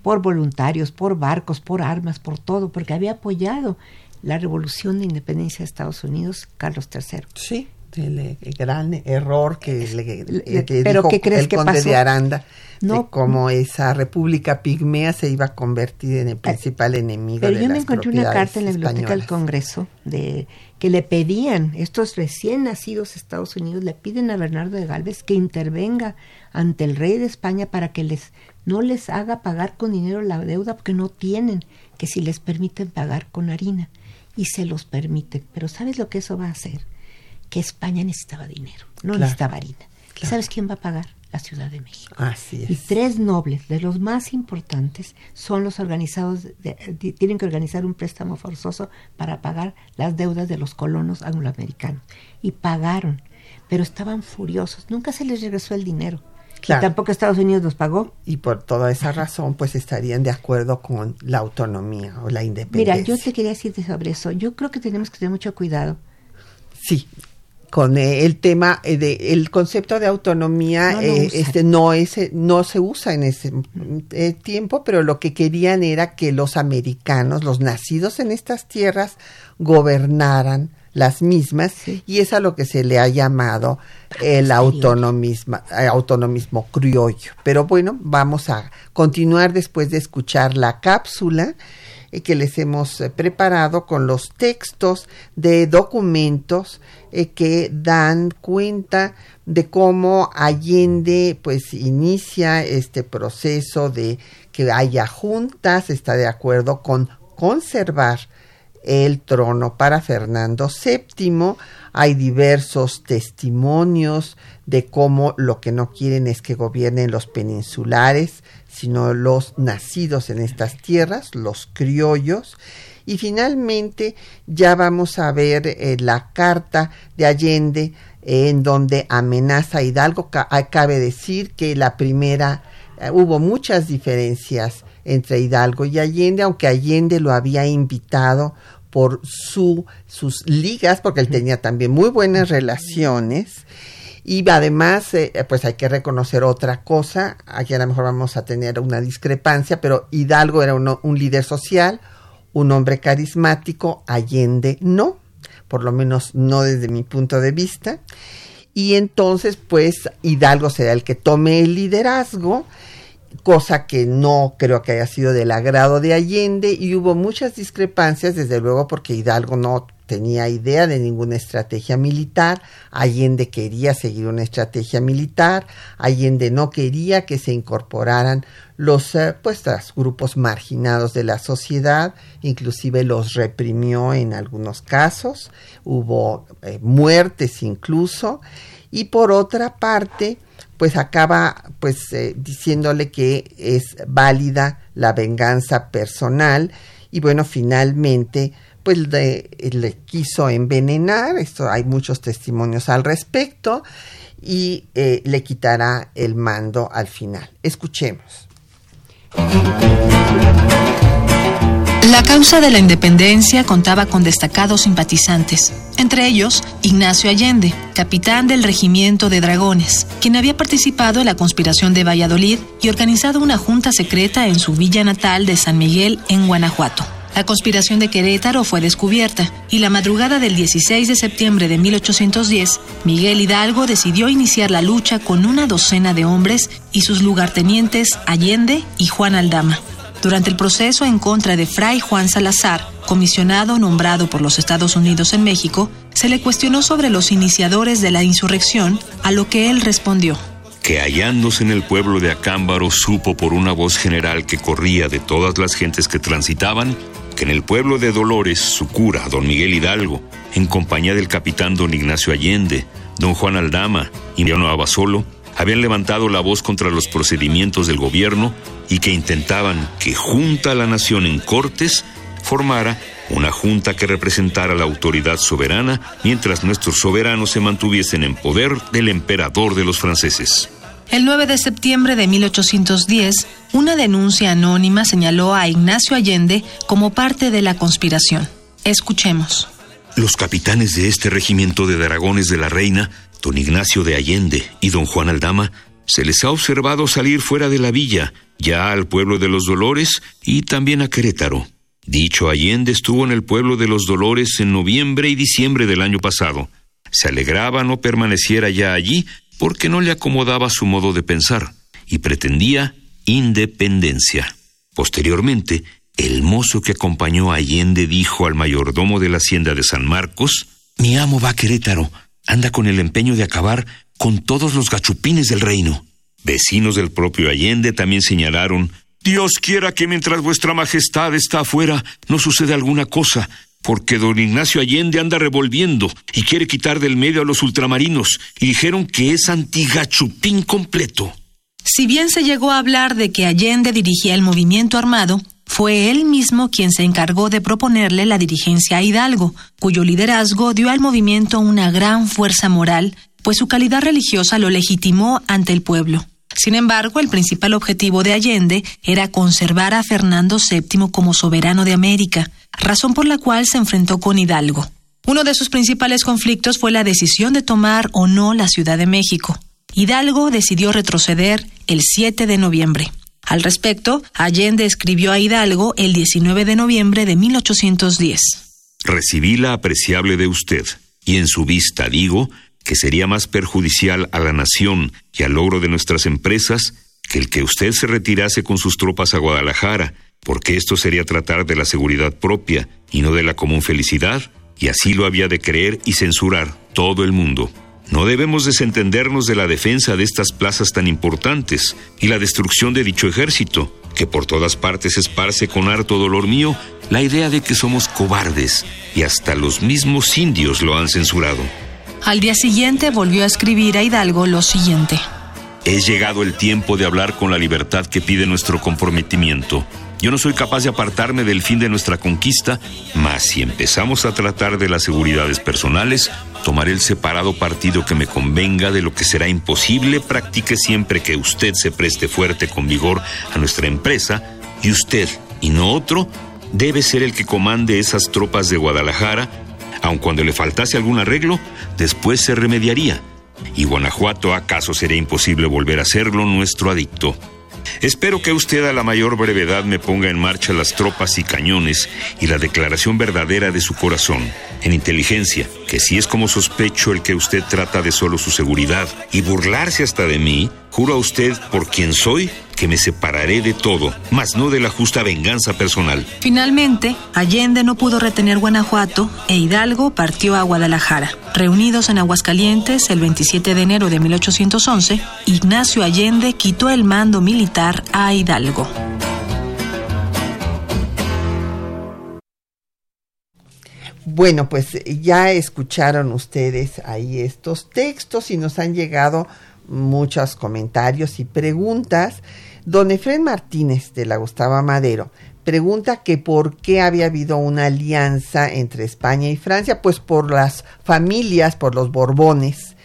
por voluntarios, por barcos, por armas, por todo, porque había apoyado la revolución de independencia de Estados Unidos, Carlos III. Sí, el, gran error que, le, pero ¿qué crees el que conde pasó? de Aranda, no, de cómo esa república pigmea se iba a convertir en el principal enemigo pero de yo las me encontré una carta en la biblioteca del. Congreso de que le pedían, estos recién nacidos Estados Unidos, le piden a Bernardo de Galvez que intervenga ante el rey de España para que les no les haga pagar con dinero la deuda porque no tienen, que si les permiten pagar con harina. Y se los permiten. Pero ¿sabes lo que eso va a hacer? Que España necesitaba dinero, no Claro. necesitaba harina. ¿Y sabes quién va a pagar? La Ciudad de México. Así Y es. tres nobles, de los más importantes, son los organizados, de- de- tienen que organizar un préstamo forzoso para pagar las deudas de los colonos angloamericanos. Y pagaron, pero estaban furiosos. Nunca se les regresó el dinero. Claro. Y tampoco Estados Unidos los pagó. Y por toda esa razón, pues estarían de acuerdo con la autonomía o la Mira, independencia. yo te quería decirte sobre eso. Yo creo que tenemos que tener mucho cuidado. Sí, con eh, el tema eh, de el concepto de autonomía No eh, este no es no se usa en ese eh, tiempo, pero lo que querían era que los americanos, los nacidos en estas tierras gobernaran las mismas y es a lo que se le ha llamado el autonomismo, autonomismo criollo. Pero bueno, vamos a continuar después de escuchar la cápsula que les hemos eh, preparado con los textos de documentos eh, que dan cuenta de cómo Allende pues inicia este proceso de que haya juntas, está de acuerdo con conservar el trono para Fernando VII. Hay diversos testimonios de cómo lo que no quieren es que gobiernen los peninsulares, sino los nacidos en estas tierras, los criollos. Y finalmente ya vamos a ver eh, la carta de Allende en donde amenaza a Hidalgo. Cabe decir que la primera eh, hubo muchas diferencias entre Hidalgo y Allende, aunque Allende lo había invitado por su, sus ligas, porque él tenía también muy buenas relaciones. Y además, eh, pues hay que reconocer otra cosa, aquí a lo mejor vamos a tener una discrepancia, pero Hidalgo era un líder social, un hombre carismático, Allende no, por lo menos no desde mi punto de vista. Y entonces, pues Hidalgo será el que tome el liderazgo cosa que no creo que haya sido del agrado de Allende y hubo muchas discrepancias, desde luego porque Hidalgo no tenía idea de ninguna estrategia militar, Allende quería seguir una estrategia militar, Allende no quería que se incorporaran los eh, pues, grupos marginados de la sociedad, inclusive los reprimió en algunos casos, hubo eh, muertes incluso, y por otra parte, pues acaba pues eh, diciéndole que es válida la venganza personal y bueno, finalmente pues le, quiso envenenar, esto hay muchos testimonios al respecto y eh, le quitará el mando al final. Escuchemos. La causa de la independencia contaba con destacados simpatizantes, entre ellos Ignacio Allende, capitán del regimiento de dragones, quien había participado en la conspiración de Valladolid y organizado una junta secreta en su villa natal de San Miguel en Guanajuato. La conspiración de Querétaro fue descubierta y la madrugada del 16 de septiembre de 1810, Miguel Hidalgo decidió iniciar la lucha con una docena de hombres y sus lugartenientes Allende y Juan Aldama. Durante el proceso en contra de Fray Juan Salazar, comisionado nombrado por los Estados Unidos en México, se le cuestionó sobre los iniciadores de la insurrección, a lo que él respondió. Que hallándose en el pueblo de Acámbaro supo por una voz general que corría de todas las gentes que transitaban, en el pueblo de Dolores su cura, don Miguel Hidalgo, en compañía del capitán don Ignacio Allende, don Juan Aldama Indiano Abasolo, habían levantado la voz contra los procedimientos del gobierno y que intentaban que junta a la nación en Cortes formara una junta que representara la autoridad soberana mientras nuestros soberanos se mantuviesen en poder del emperador de los franceses. El 9 de septiembre de 1810, una denuncia anónima señaló a Ignacio Allende como parte de la conspiración. Escuchemos. Los capitanes de este regimiento de dragones de la reina, don Ignacio de Allende y don Juan Aldama, se les ha observado salir fuera de la villa, ya al pueblo de los Dolores y también a Querétaro. Dicho Allende estuvo en el pueblo de los Dolores en noviembre y diciembre del año pasado. Se alegraba no permaneciera ya allí porque no le acomodaba su modo de pensar y pretendía independencia. Posteriormente, el mozo que acompañó a Allende dijo al mayordomo de la hacienda de San Marcos, Mi amo va a Querétaro, anda con el empeño de acabar con todos los gachupines del reino. Vecinos del propio Allende también señalaron, Dios quiera que mientras vuestra majestad está afuera no suceda alguna cosa, porque don Ignacio Allende anda revolviendo y quiere quitar del medio a los ultramarinos, y dijeron que es antigachupín completo. Si bien se llegó a hablar de que Allende dirigía el movimiento armado, fue él mismo quien se encargó de proponerle la dirigencia a Hidalgo, cuyo liderazgo dio al movimiento una gran fuerza moral, pues su calidad religiosa lo legitimó ante el pueblo. Sin embargo, el principal objetivo de Allende era conservar a Fernando VII como soberano de América, razón por la cual se enfrentó con Hidalgo. Uno de sus principales conflictos fue la decisión de tomar o no la Ciudad de México. Hidalgo decidió retroceder el 7 de noviembre. Al respecto, Allende escribió a Hidalgo el 19 de noviembre de 1810. Recibí la apreciable de usted, y en su vista digo que sería más perjudicial a la nación y al logro de nuestras empresas que el que usted se retirase con sus tropas a Guadalajara, porque esto sería tratar de la seguridad propia y no de la común felicidad, y así lo había de creer y censurar todo el mundo. No debemos desentendernos de la defensa de estas plazas tan importantes y la destrucción de dicho ejército, que por todas partes esparce con harto dolor mío la idea de que somos cobardes y hasta los mismos indios lo han censurado. Al día siguiente volvió a escribir a Hidalgo lo siguiente. Es llegado el tiempo de hablar con la libertad que pide nuestro comprometimiento. Yo no soy capaz de apartarme del fin de nuestra conquista, mas si empezamos a tratar de las seguridades personales, tomaré el separado partido que me convenga de lo que será imposible practique siempre que usted se preste fuerte con vigor a nuestra empresa y usted, y no otro, debe ser el que comande esas tropas de Guadalajara, aun cuando le faltase algún arreglo, después se remediaría. Y Guanajuato acaso sería imposible volver a serlo nuestro adicto. Espero que usted a la mayor brevedad me ponga en marcha las tropas y cañones y la declaración verdadera de su corazón, en inteligencia, que si es como sospecho el que usted trata de solo su seguridad y burlarse hasta de mí, juro a usted por quien soy que me separaré de todo, mas no de la justa venganza personal. Finalmente, Allende no pudo retener Guanajuato e Hidalgo partió a Guadalajara. Reunidos en Aguascalientes el 27 de enero de 1811, Ignacio Allende quitó el mando militar a Hidalgo. Bueno, pues ya escucharon ustedes ahí estos textos y nos han llegado muchos comentarios y preguntas. Don Efren Martínez de la Gustavo Madero pregunta que por qué había habido una alianza entre España y Francia, pues por las familias, por los Borbones.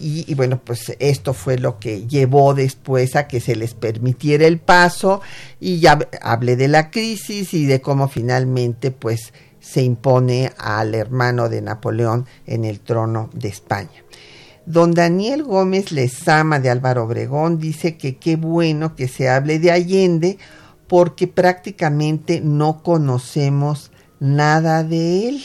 Y, y, bueno, pues esto fue lo que llevó después a que se les permitiera el paso y ya hablé de la crisis y de cómo finalmente pues se impone al hermano de Napoleón en el trono de España. Don Daniel Gómez Lezama de Álvaro Obregón dice que qué bueno que se hable de Allende porque prácticamente no conocemos nada de él.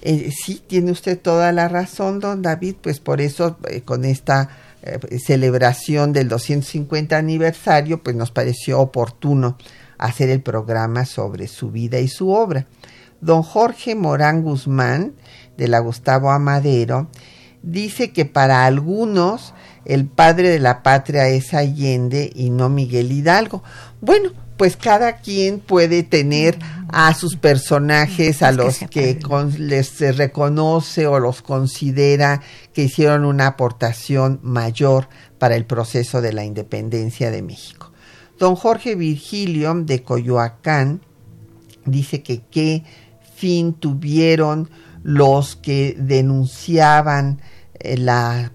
Eh, sí, tiene usted toda la razón, don David, pues por eso eh, con esta eh, celebración del 250 aniversario, pues nos pareció oportuno hacer el programa sobre su vida y su obra. Don Jorge Morán Guzmán, de la Gustavo Amadero, dice que para algunos el padre de la patria es Allende y no Miguel Hidalgo. Bueno, pues cada quien puede tener a sus personajes a los que les reconoce o los considera que hicieron una aportación mayor para el proceso de la independencia de México. Don Jorge Virgilio de Coyoacán dice que qué fin tuvieron los que denunciaban eh, la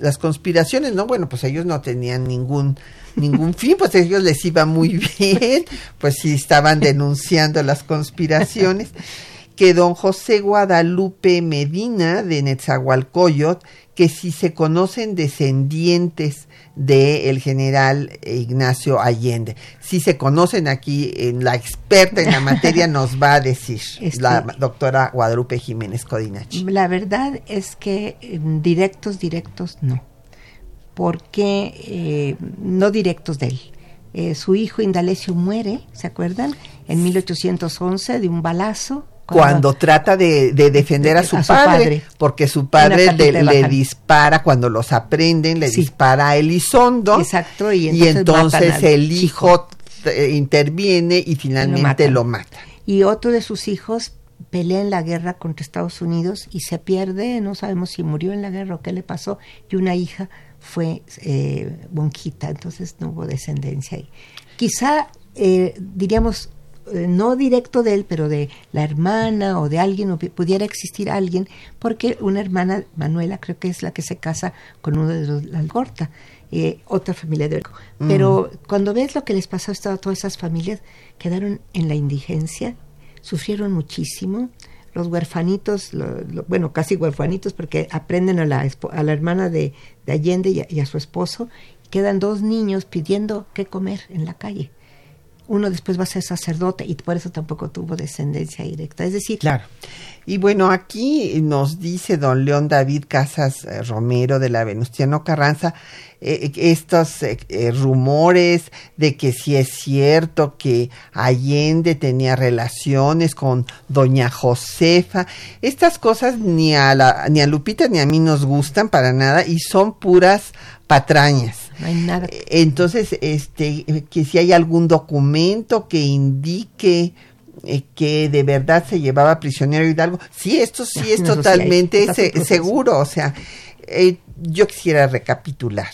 las conspiraciones, ¿no? Bueno, pues ellos no tenían ningún ningún fin, pues a ellos les iba muy bien, pues si estaban denunciando las conspiraciones, que don José Guadalupe Medina de Netzahualcoyot, que si se conocen descendientes del general Ignacio Allende. Si se conocen aquí, en la experta en la materia nos va a decir Este- la doctora Guadalupe Jiménez Codinachi. La verdad es que eh, directos, directos no. Porque eh, no directos de él. Eh, su hijo Indalecio muere, ¿se acuerdan? En 1811 de un balazo. Cuando trata de, de defender a su, A su padre, porque su padre le, dispara cuando los aprenden, le Sí. dispara a Elizondo. Exacto, y y entonces entonces, matan al el hijo eh, interviene y finalmente lo mata. Y otro de sus hijos pelea en la guerra contra Estados Unidos y se pierde, no sabemos si murió en la guerra o qué le pasó, y una hija fue eh, monjita, entonces no hubo descendencia ahí. Quizá, eh, diríamos, no directo de él, pero de la hermana o de alguien, o pudiera existir alguien, porque una hermana, Manuela, creo que es la que se casa con uno de los Algorta, eh, otra familia de Orco. Pero cuando ves lo que les pasó a todas esas familias, quedaron en la indigencia, sufrieron muchísimo. Los huerfanitos, lo- lo- bueno, casi huerfanitos, porque aprenden a la, a la hermana de, de Allende y a, y a su esposo, quedan dos niños pidiendo qué comer en la calle. Uno después va a ser sacerdote y por eso tampoco tuvo descendencia directa. Es decir, Claro. Y bueno, aquí nos dice don León David Casas eh, Romero de la Venustiano Carranza eh, estos eh, eh, rumores de que si es cierto que Allende tenía relaciones con doña Josefa. Estas cosas ni a, la, ni a Lupita ni a mí nos gustan para nada y son puras patrañas. No hay nada. Eh, Entonces, este, que si hay algún documento que indique eh, que de verdad se llevaba prisionero Hidalgo, sí, esto sí es sí hay, totalmente se- proceso. seguro. O sea, eh, yo quisiera recapitular.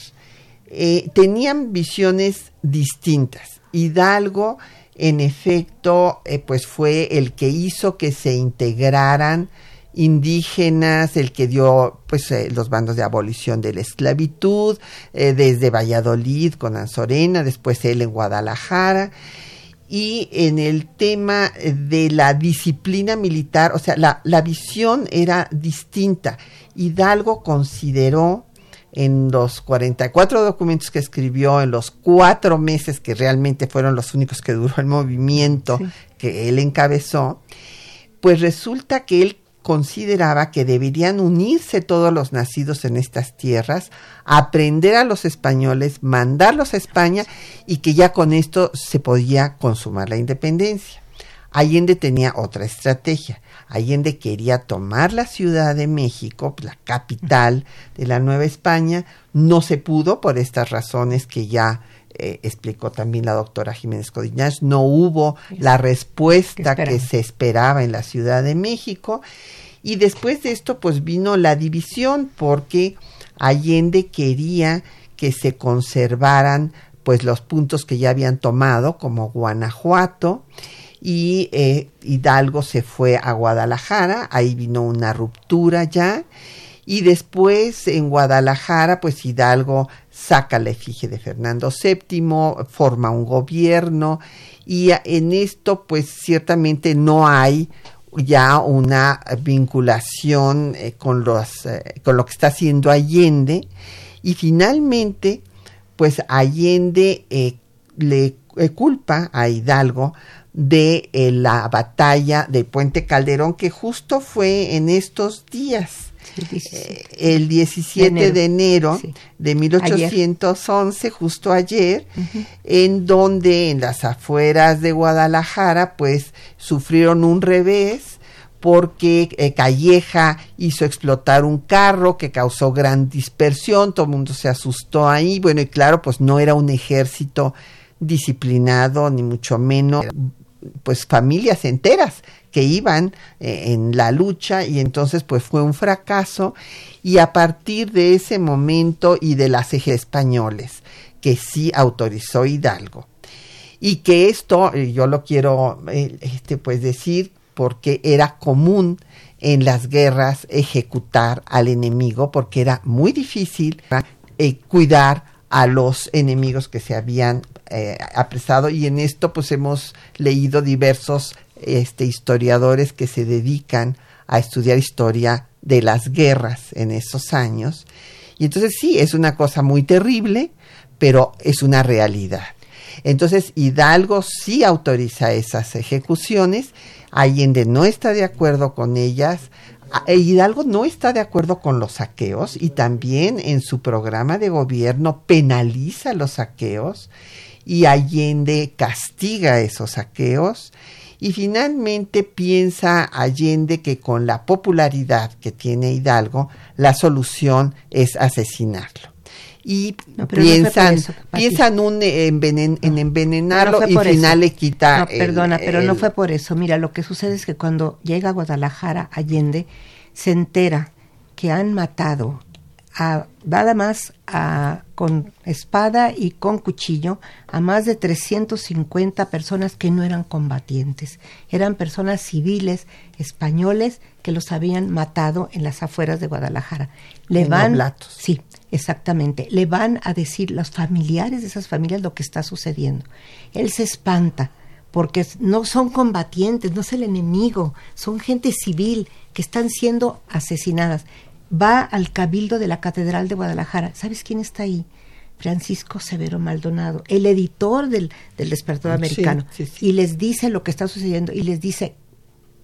Eh, tenían visiones distintas. Hidalgo, en efecto, pues fue el que hizo que se integraran indígenas, el que dio pues eh, los bandos de abolición de la esclavitud, eh, desde Valladolid con Anzorena, después él en Guadalajara. Y en el tema de la disciplina militar, o sea, la, la visión era distinta. Hidalgo consideró en los 44 documentos que escribió, en los cuatro meses que realmente fueron los únicos que duró el movimiento Sí. que él encabezó, pues resulta que él consideraba que deberían unirse todos los nacidos en estas tierras, aprender a los españoles, mandarlos a España y que ya con esto se podía consumar la independencia. Allende tenía otra estrategia. Allende quería tomar la Ciudad de México, la capital de la Nueva España. No se pudo por estas razones que ya eh, explicó también la doctora Jiménez Codiñas. No hubo la respuesta Que se esperaba en la Ciudad de México. Y después de esto, pues vino la división, porque Allende quería que se conservaran pues los puntos que ya habían tomado, como Guanajuato, y eh, Hidalgo se fue a Guadalajara, ahí vino una ruptura ya, y después en Guadalajara, pues Hidalgo saca la efigie de Fernando VII, forma un gobierno, y en esto, pues ciertamente no hay ya una vinculación eh, con, los, eh, con lo que está haciendo Allende, y finalmente, pues Allende eh, le culpa a Hidalgo de la batalla de Puente Calderón, que justo fue en estos días. El 17 de enero, Sí. de 1811, justo ayer, en donde en las afueras de Guadalajara, pues sufrieron un revés porque eh, Calleja hizo explotar un carro que causó gran dispersión, todo el mundo se asustó ahí, bueno, y claro, pues no era un ejército disciplinado, ni mucho menos, pues familias enteras que iban eh, en la lucha y entonces pues fue un fracaso. Y a partir de ese momento y de las ejes españoles que sí autorizó Hidalgo. Y que esto eh, yo lo quiero eh, este pues decir porque era común en las guerras ejecutar al enemigo porque era muy difícil cuidar a los enemigos que se habían eh, apresado. Y en esto pues hemos leído diversos este, historiadores que se dedican a estudiar historia de las guerras en esos años. Y entonces sí es una cosa muy terrible pero es una realidad. Entonces Hidalgo sí autoriza esas ejecuciones. Allende no está de acuerdo con ellas Hidalgo no está de acuerdo con los saqueos y también en su programa de gobierno penaliza los saqueos y Allende castiga esos saqueos. Y finalmente piensa Allende que con la popularidad que tiene Hidalgo la solución es asesinarlo y No, pero no piensan eso, piensan un envenen- en envenenarlo No y por final le quita No, el- perdona, pero no fue por eso. Mira, lo que sucede es que cuando llega a Guadalajara Allende, se entera que han matado a nada más a, con espada y con cuchillo a más de 350 personas que no eran combatientes, eran personas civiles españoles que los habían matado en las afueras de Guadalajara. Le En van, oblatos. sí, exactamente, le van a decir los familiares de esas familias lo que está sucediendo. Él se espanta porque no son combatientes, no es el enemigo, son gente civil que están siendo asesinadas. Va al cabildo de la Catedral de Guadalajara. ¿Sabes quién está ahí? Francisco Severo Maldonado, el editor del, del Despertador Sí, Americano, sí, sí. y les dice lo que está sucediendo y les dice,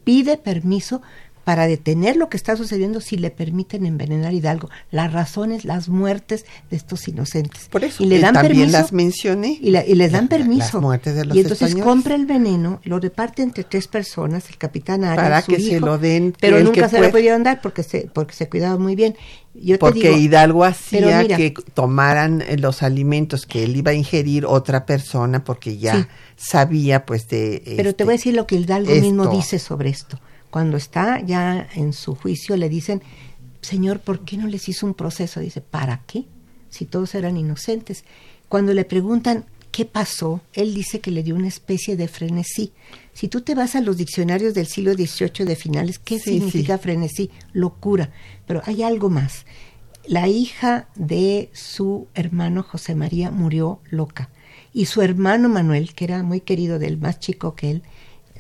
pide permiso para detener lo que está sucediendo si le permiten envenenar a Hidalgo. Las razones, las muertes de estos inocentes. Por eso, y le dan también permiso. las mencioné. Y, la- y les dan La- permiso. las muertes de los y entonces españoles. compra el veneno, lo reparte entre tres personas, el capitán Arias, Para su que se lo den, pero nunca que se lo pudieron dar porque se, porque se cuidaba muy bien. Yo te Porque digo, Hidalgo hacía mira, que tomaran eh, los alimentos que él iba a ingerir otra persona porque ya Sí. sabía pues de... Pero te voy a este, decir lo que Hidalgo mismo dice sobre esto. Cuando está ya en su juicio le dicen, Señor, ¿por qué no les hizo un proceso? Dice, ¿para qué? Si todos eran inocentes. Cuando le preguntan qué pasó, él dice que le dio una especie de frenesí. Si tú te vas a los diccionarios del siglo XVIII de finales, ¿qué Sí, significa sí. frenesí? Locura. Pero hay algo más. La hija de su hermano José María murió loca. Y su hermano Manuel, que era muy querido del más chico que él,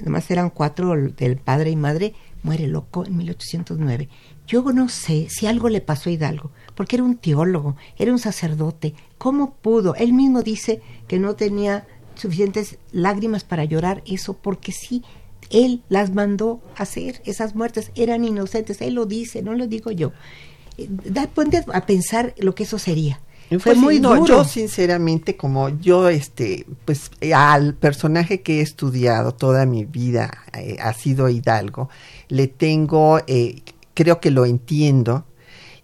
además eran cuatro del padre y madre, muere loco en 1809. Yo no sé si algo le pasó a Hidalgo, porque era un teólogo, era un sacerdote. ¿Cómo pudo? Él mismo dice que no tenía suficientes lágrimas para llorar eso, porque sí, él las mandó hacer. Esas muertes eran inocentes. Él lo dice, no lo digo yo. Eh, Da, ponte a pensar lo que eso sería. Fue Pues muy no, duro. Yo sinceramente, como yo, este, pues al personaje que he estudiado toda mi vida eh, ha sido Hidalgo, le tengo, eh, creo que lo entiendo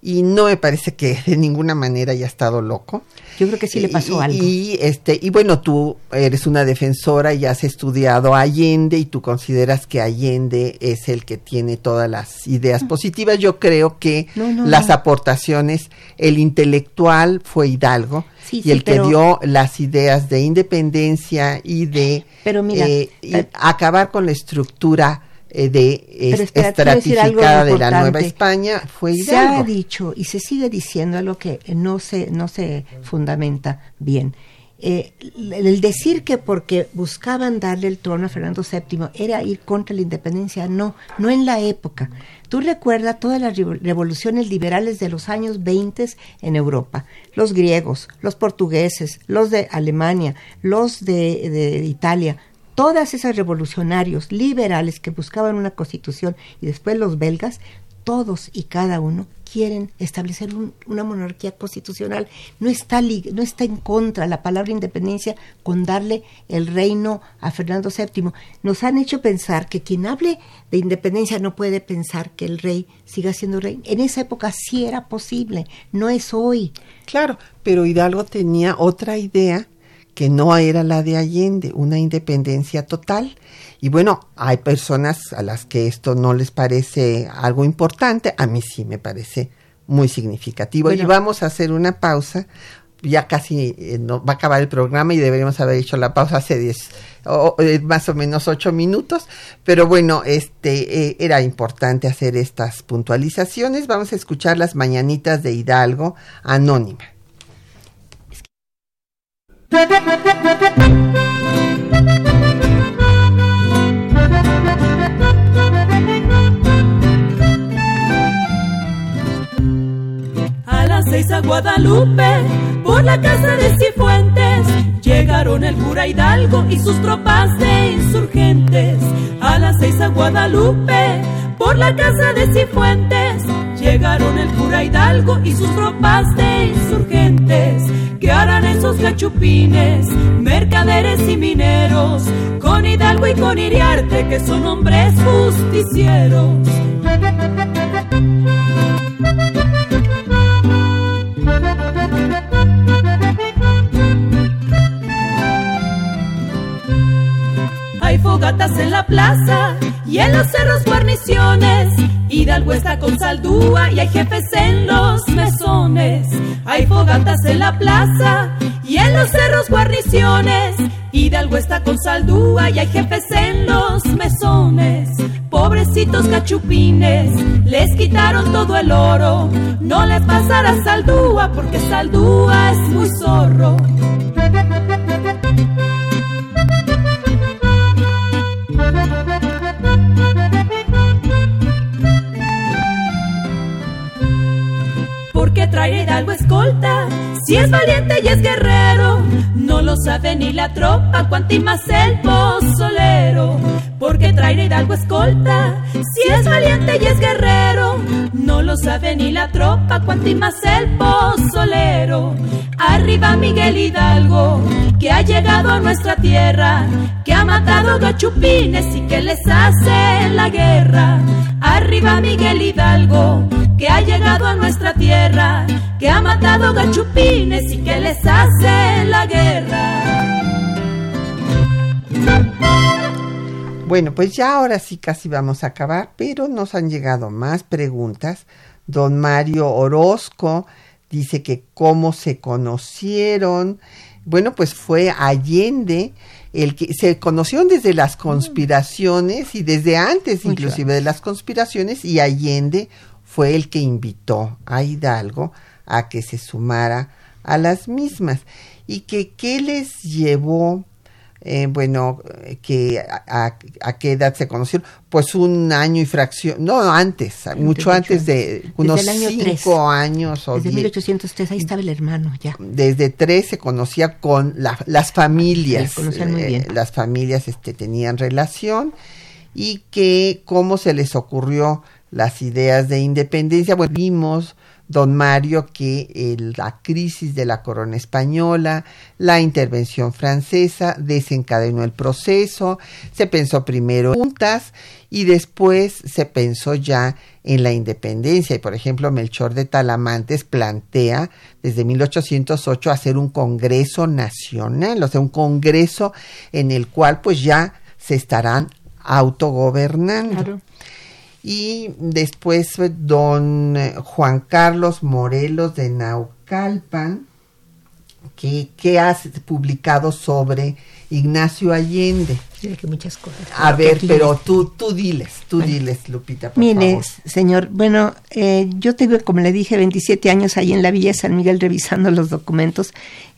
y no me parece que de ninguna manera haya estado loco. Yo creo que sí le pasó y, algo. Y, este, y bueno, tú eres una defensora y has estudiado Allende y tú consideras que Allende es el que tiene todas las ideas positivas. Yo creo que No, no, las aportaciones, el intelectual fue Hidalgo Sí, y sí, el pero- que dio las ideas de independencia y de Pero mira, eh, y eh, acabar con la estructura eh, de es- estratificada de la. Nueva España fue Se ha Hidalgo. dicho y se sigue diciendo algo que no se, no se fundamenta bien. Eh, el decir que porque buscaban darle el trono a Fernando VII era ir contra la independencia, no, no en la época. Tú recuerdas todas las revo- revoluciones liberales de los años 20 en Europa, los griegos, los portugueses, los de Alemania, los de, de Italia, todas esas revolucionarios liberales que buscaban una constitución y después los belgas, todos y cada uno quieren establecer un- una monarquía constitucional. No está, no está en contra la palabra independencia con darle el reino a Fernando VII. Nos han hecho pensar que quien hable de independencia no puede pensar que el rey siga siendo rey. En esa época sí era posible, no es hoy. Claro, pero Hidalgo tenía otra idea que no era la de Allende, una independencia total. Y bueno, hay personas a las que esto no les parece algo importante, a mí sí me parece muy significativo. Bueno. y vamos a hacer una pausa, ya casi eh, no, va a acabar el programa y deberíamos haber hecho la pausa hace 10, o- eh, más o menos 8 minutos, pero bueno, este eh, era importante hacer estas puntualizaciones. Vamos a escuchar las mañanitas de Hidalgo Anónima. A las seis a Guadalupe, por la casa de Cifuentes, llegaron el cura Hidalgo y sus tropas de insurgentes. A las seis a Guadalupe, por la casa de Cifuentes, llegaron el cura Hidalgo y sus tropas de insurgentes. ¿Qué harán esos gachupines, mercaderes y mineros, con Hidalgo y con Iriarte, que son hombres justicieros? Fogatas en la plaza y en los cerros guarniciones. Hidalgo está con saldúa y hay jefes en los mesones. Hay fogatas en la plaza y en los cerros guarniciones. Hidalgo está con saldúa y hay jefes en los mesones. Pobrecitos cachupines, les quitaron todo el oro. No les pasará saldúa porque saldúa es muy zorro. Porque traer Hidalgo escolta, Si es valiente y es guerrero, no lo sabe ni la tropa, cuanti más el pozolero. Porque trae Hidalgo escolta, si es valiente y es guerrero, no lo sabe ni la tropa, cuanti más el pozolero. Arriba Miguel Hidalgo, que ha llegado a nuestra tierra, que ha matado gachupines y que les hace la guerra. Arriba Miguel Hidalgo, que ha llegado a nuestra tierra, que ha matado gachupines y que les hace la guerra. Bueno, pues ya ahora sí casi vamos a acabar, pero nos han llegado más preguntas. Don Mario Orozco dice que cómo se conocieron. Bueno, pues fue Allende el que se conocieron desde las conspiraciones y desde antes inclusive de las conspiraciones y Allende fue el que invitó a Hidalgo a que se sumara a las mismas y que qué les llevó eh, bueno, que a, qué edad se conocieron, pues un año y fracción, no antes, mucho antes de unos cinco años o Desde 1803, ahí estaba el hermano ya. Desde tres se conocía con las familias, eh, las familias este, tenían relación y que cómo se les ocurrió las ideas de independencia, bueno, vimos don Mario que la crisis de la corona española, la intervención francesa desencadenó el proceso, se pensó primero juntas y después se pensó ya en la independencia. Y por ejemplo, Melchor de Talamantes plantea desde 1808 hacer un congreso nacional, o sea, un congreso en el cual pues ya se estarán autogobernando y después don eh, Juan Carlos Morelos de Naucalpan, que, que ha publicado sobre Ignacio Allende. que muchas cosas. A ver, pero tú, tú diles, tú diles, Lupita, por Mire, señor, bueno, eh, yo tengo, como le dije, 27 años ahí en la Villa de San Miguel revisando los documentos.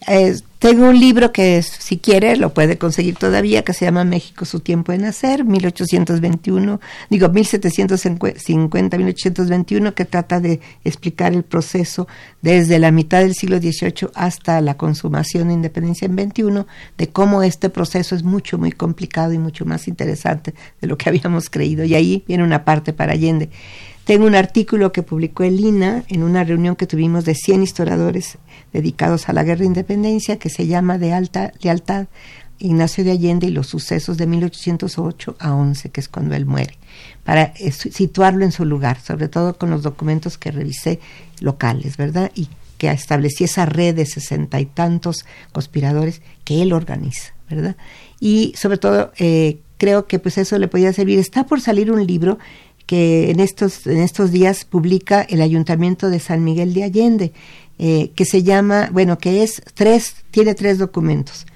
Eh, tengo un libro que, si quiere, lo puede conseguir todavía, que se llama México, su tiempo de nacer, 1821, digo, 1750, 1821, que trata de explicar el proceso desde la mitad del siglo XVIII hasta la consumación de independencia en 21, de cómo este proceso es mucho, muy complicado y mucho más interesante de lo que habíamos creído. Y ahí viene una parte para Allende. Tengo un artículo que publicó el INA en una reunión que tuvimos de 100 historiadores dedicados a la guerra de independencia que se llama De alta lealtad Ignacio de Allende y los sucesos de 1808 a 11, que es cuando él muere, para eh, situarlo en su lugar, sobre todo con los documentos que revisé locales, ¿verdad? Y que establecí esa red de sesenta y tantos conspiradores que él organiza, ¿verdad? Y sobre todo eh, creo que pues eso le podía servir. Está por salir un libro que en estos, en estos días publica el Ayuntamiento de San Miguel de Allende, eh, que se llama, bueno, que es tres, tiene tres documentos.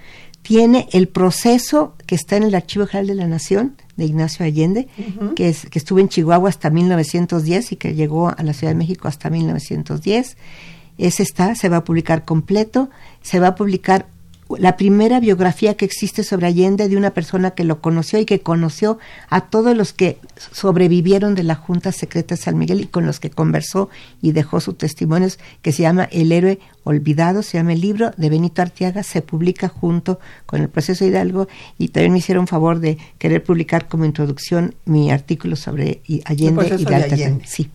Tiene el proceso que está en el Archivo General de la Nación de Ignacio Allende, que, es, que estuvo en Chihuahua hasta 1910 y que llegó a la Ciudad de México hasta 1910. Ese está, se va a publicar completo, se va a publicar la primera biografía que existe sobre Allende de una persona que lo conoció y que conoció a todos los que sobrevivieron de la Junta Secreta de San Miguel y con los que conversó y dejó sus testimonios, que se llama El héroe olvidado, se llama el libro de Benito Arteaga, se publica junto con el proceso Hidalgo y también me hicieron favor de querer publicar como introducción mi artículo sobre Allende y de Allende. Sí.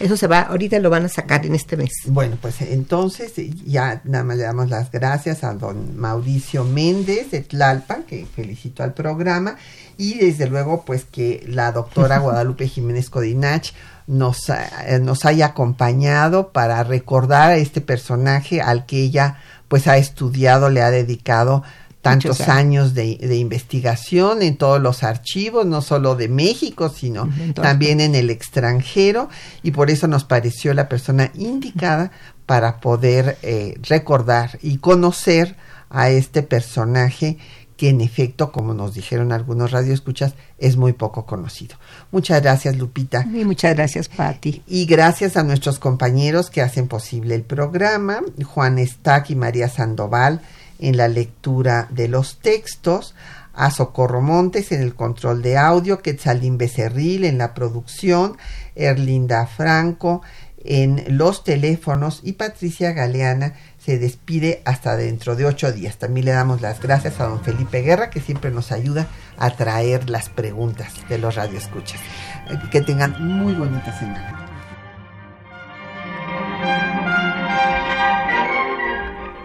Eso se va, ahorita lo van a sacar en este mes. Bueno, pues entonces ya nada más le damos las gracias a don Mauricio Méndez de Tlalpan, que felicito al programa, y desde luego pues que la doctora Guadalupe Jiménez Codinach nos, eh, nos haya acompañado para recordar a este personaje al que ella pues ha estudiado, le ha dedicado tantos años de, investigación en todos los archivos, no solo de México, sino también en el extranjero, y por eso nos pareció la persona indicada para poder eh, recordar y conocer a este personaje que en efecto, como nos dijeron algunos radioescuchas, es muy poco conocido. Muchas gracias, Lupita. Y muchas gracias, Patti. Y gracias a nuestros compañeros que hacen posible el programa, Juan Stack y María Sandoval, en la lectura de los textos, a Socorro Montes en el control de audio, Quetzalín Becerril en la producción, Erlinda Franco en los teléfonos y Patricia Galeana se despide hasta dentro de ocho días. También le damos las gracias a don Felipe Guerra, que siempre nos ayuda a traer las preguntas de los radioescuchas. Eh, Que tengan muy bonita semana.